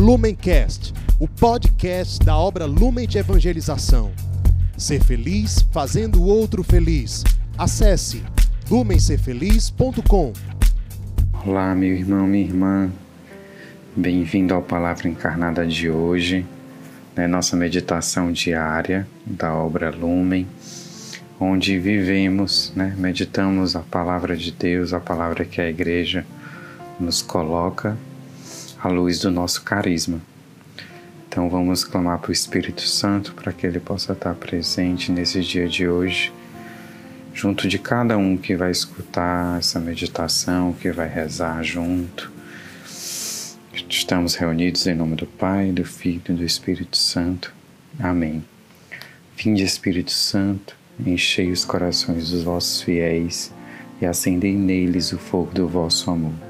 Lumencast, o podcast da obra Lumen de Evangelização. Ser feliz fazendo o outro feliz. Acesse lumencerfeliz.com. Olá, meu irmão, minha irmã. Bem-vindo ao Palavra Encarnada de hoje, né, nossa meditação diária da obra Lumen, onde vivemos, né, meditamos a palavra de Deus, a palavra que a igreja nos coloca à luz do nosso carisma. Então vamos clamar para o Espírito Santo para que ele possa estar presente nesse dia de hoje, junto de cada um que vai escutar essa meditação, que vai rezar junto. Estamos reunidos em nome do Pai, do Filho e do Espírito Santo. Amém. Vinde, Espírito Santo, enchei os corações dos vossos fiéis e acendei neles o fogo do vosso amor.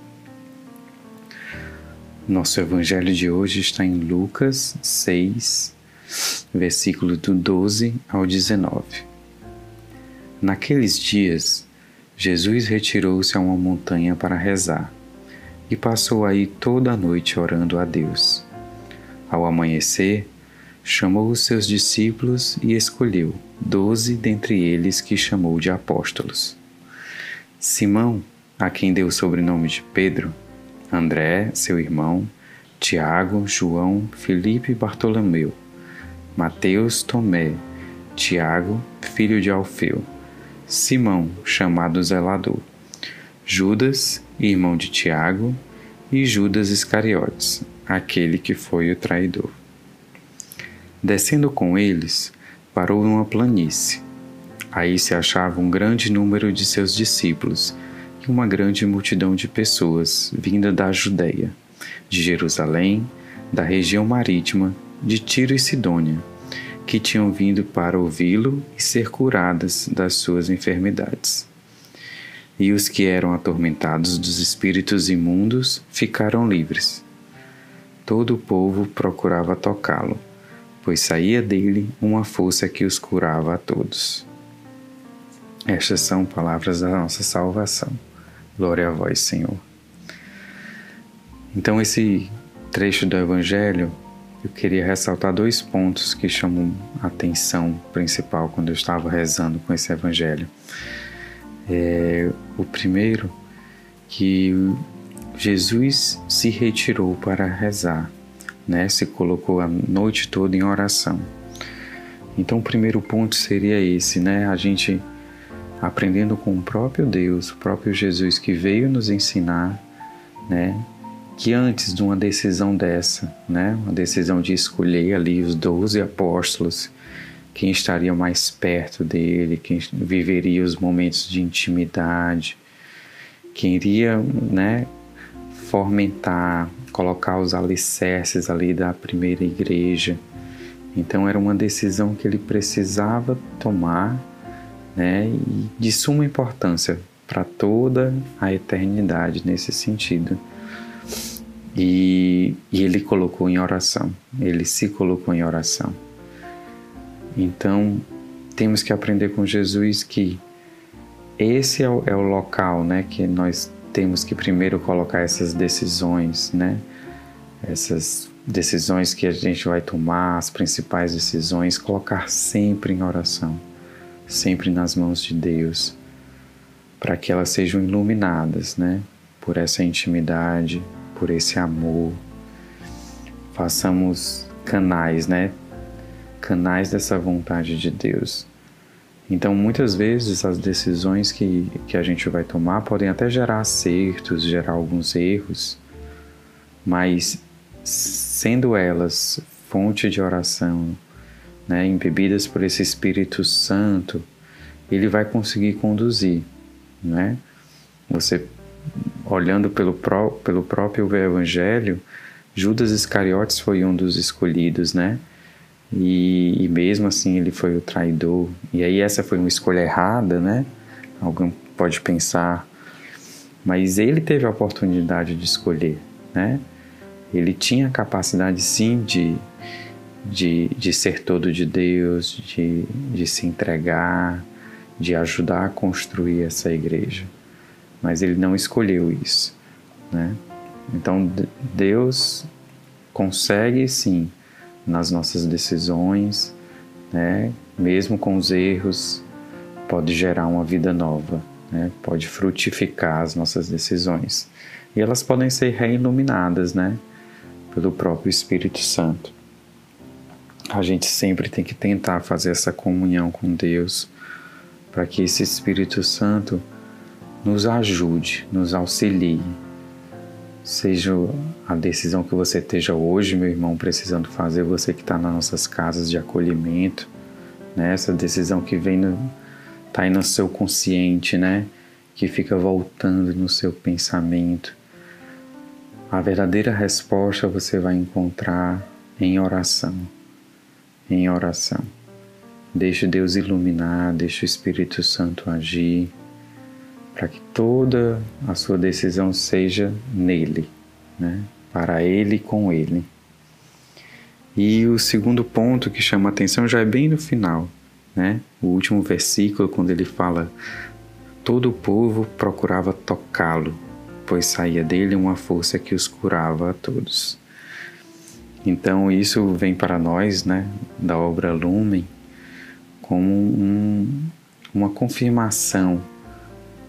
Nosso evangelho de hoje está em Lucas 6, versículo do 12 ao 19. Naqueles dias, Jesus retirou-se a uma montanha para rezar e passou aí toda a noite orando a Deus. Ao amanhecer, chamou os seus discípulos e escolheu doze dentre eles que chamou de apóstolos. Simão, a quem deu o sobrenome de Pedro, André, seu irmão, Tiago, João, Felipe e Bartolomeu, Mateus, Tomé, Tiago, filho de Alfeu, Simão, chamado Zelador, Judas, irmão de Tiago, e Judas Iscariotes, aquele que foi o traidor. Descendo com eles, parou numa planície. Aí se achava um grande número de seus discípulos e uma grande multidão de pessoas vinda da Judéia, de Jerusalém, da região marítima, de Tiro e Sidônia, que tinham vindo para ouvi-lo e ser curadas das suas enfermidades. E os que eram atormentados dos espíritos imundos ficaram livres. Todo o povo procurava tocá-lo, pois saía dele uma força que os curava a todos. Estas são palavras da nossa salvação. Glória a vós, Senhor. Então, esse trecho do Evangelho, eu queria ressaltar dois pontos que chamam a atenção principal quando eu estava rezando com esse Evangelho. É, o primeiro, que Jesus se retirou para rezar, né? se colocou a noite toda em oração. Então, o primeiro ponto seria esse, né? A gente aprendendo com o próprio Deus, o próprio Jesus que veio nos ensinar, né, que antes de uma decisão dessa, né, uma decisão de escolher ali os doze apóstolos, quem estaria mais perto dele, quem viveria os momentos de intimidade, quem iria, né, fomentar, colocar os alicerces ali da primeira igreja. Então era uma decisão que ele precisava tomar né, e de suma importância para toda a eternidade nesse sentido. E, e, ele colocou em oração, ele se colocou em oração. Então, temos que aprender com Jesus que esse é o, é o local né, que nós temos que primeiro colocar essas decisões, né? essas decisões que a gente vai tomar, as principais decisões, colocar sempre em oração sempre nas mãos de Deus, para que elas sejam iluminadas, né? Por essa intimidade, por esse amor. Façamos canais, né? Canais dessa vontade de Deus. Então, muitas vezes, as decisões que, que a gente vai tomar podem até gerar acertos, gerar alguns erros, mas sendo elas fonte de oração, né, embebidas por esse Espírito Santo, ele vai conseguir conduzir, né? Você olhando pelo, pró pelo próprio Evangelho, Judas Iscariotes foi um dos escolhidos, né? E, e, mesmo assim ele foi o traidor. E aí essa foi uma escolha errada, né? Alguém pode pensar, mas ele teve a oportunidade de escolher, né? Ele tinha a capacidade sim de, de, de ser todo de Deus, de, de se entregar, de ajudar a construir essa igreja. Mas ele não escolheu isso, né? Então Deus consegue sim nas nossas decisões, né? Mesmo com os erros, pode gerar uma vida nova, né? Pode frutificar as nossas decisões e elas podem ser reiluminadas, né? Pelo próprio Espírito Santo. A gente sempre tem que tentar fazer essa comunhão com Deus para que esse Espírito Santo nos ajude, nos auxilie. Seja a decisão que você esteja hoje, meu irmão, precisando fazer, você que está nas nossas casas de acolhimento, né? essa decisão que vem tá aí no seu consciente, né? Que fica voltando no seu pensamento. A verdadeira resposta você vai encontrar em oração. Em oração. Deixe Deus iluminar, deixe o Espírito Santo agir para que toda a sua decisão seja nele, né? para ele e com ele. E o segundo ponto que chama a atenção já é bem no final, né? O último versículo, quando ele fala: Todo o povo procurava tocá-lo, pois saía dele uma força que os curava a todos. Então, isso vem para nós, né, da obra Lumen, como um, uma confirmação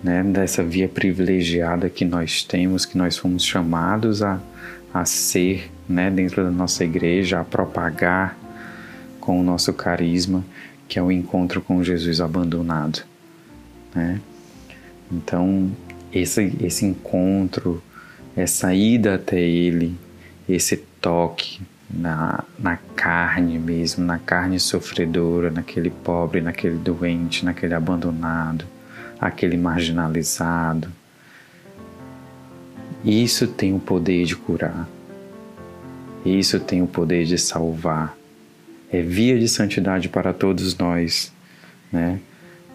né, dessa via privilegiada que nós temos, que nós fomos chamados a, a ser né, dentro da nossa igreja, a propagar com o nosso carisma, que é o encontro com Jesus abandonado. Né? Então, esse, esse encontro, essa ida até Ele, esse toque na, na carne mesmo, na carne sofredora, naquele pobre, naquele doente, naquele abandonado, aquele marginalizado. Isso tem o poder de curar. Isso tem o poder de salvar. É via de santidade para todos nós, né?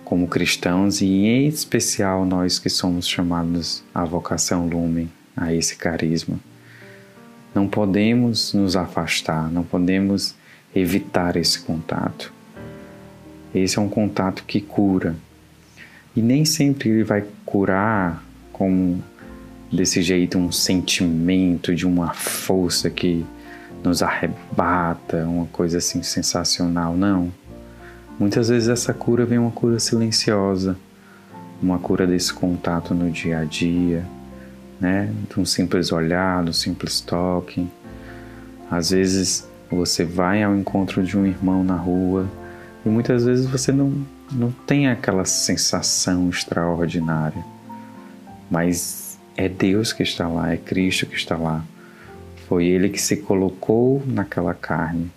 Como cristãos e em especial nós que somos chamados à vocação lumen, a esse carisma. Não podemos nos afastar, não podemos evitar esse contato. Esse é um contato que cura, e nem sempre ele vai curar com desse jeito um sentimento de uma força que nos arrebata, uma coisa assim sensacional, não. Muitas vezes essa cura vem uma cura silenciosa, uma cura desse contato no dia a dia, né? De um simples olhar, um simples toque. Às vezes você vai ao encontro de um irmão na rua e muitas vezes você não não tem aquela sensação extraordinária, mas é Deus que está lá, é Cristo que está lá. Foi Ele que se colocou naquela carne.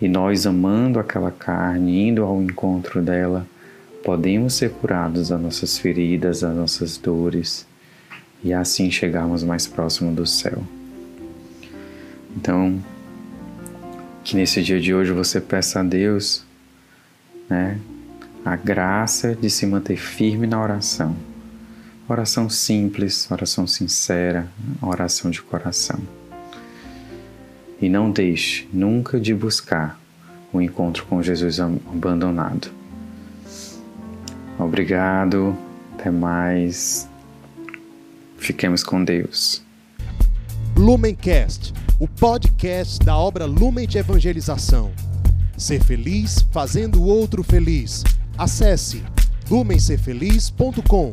E nós, amando aquela carne, indo ao encontro dela, podemos ser curados das nossas feridas, das nossas dores e assim chegarmos mais próximo do céu. Então, que nesse dia de hoje você peça a Deus né? A graça de se manter firme na oração. Oração simples, oração sincera, oração de coração. E não deixe nunca de buscar o encontro com Jesus abandonado. Obrigado, até mais. Fiquemos com Deus. Lumencast, o podcast da obra Lumen de Evangelização. Ser feliz fazendo o outro feliz. Acesse lumencerfeliz.com.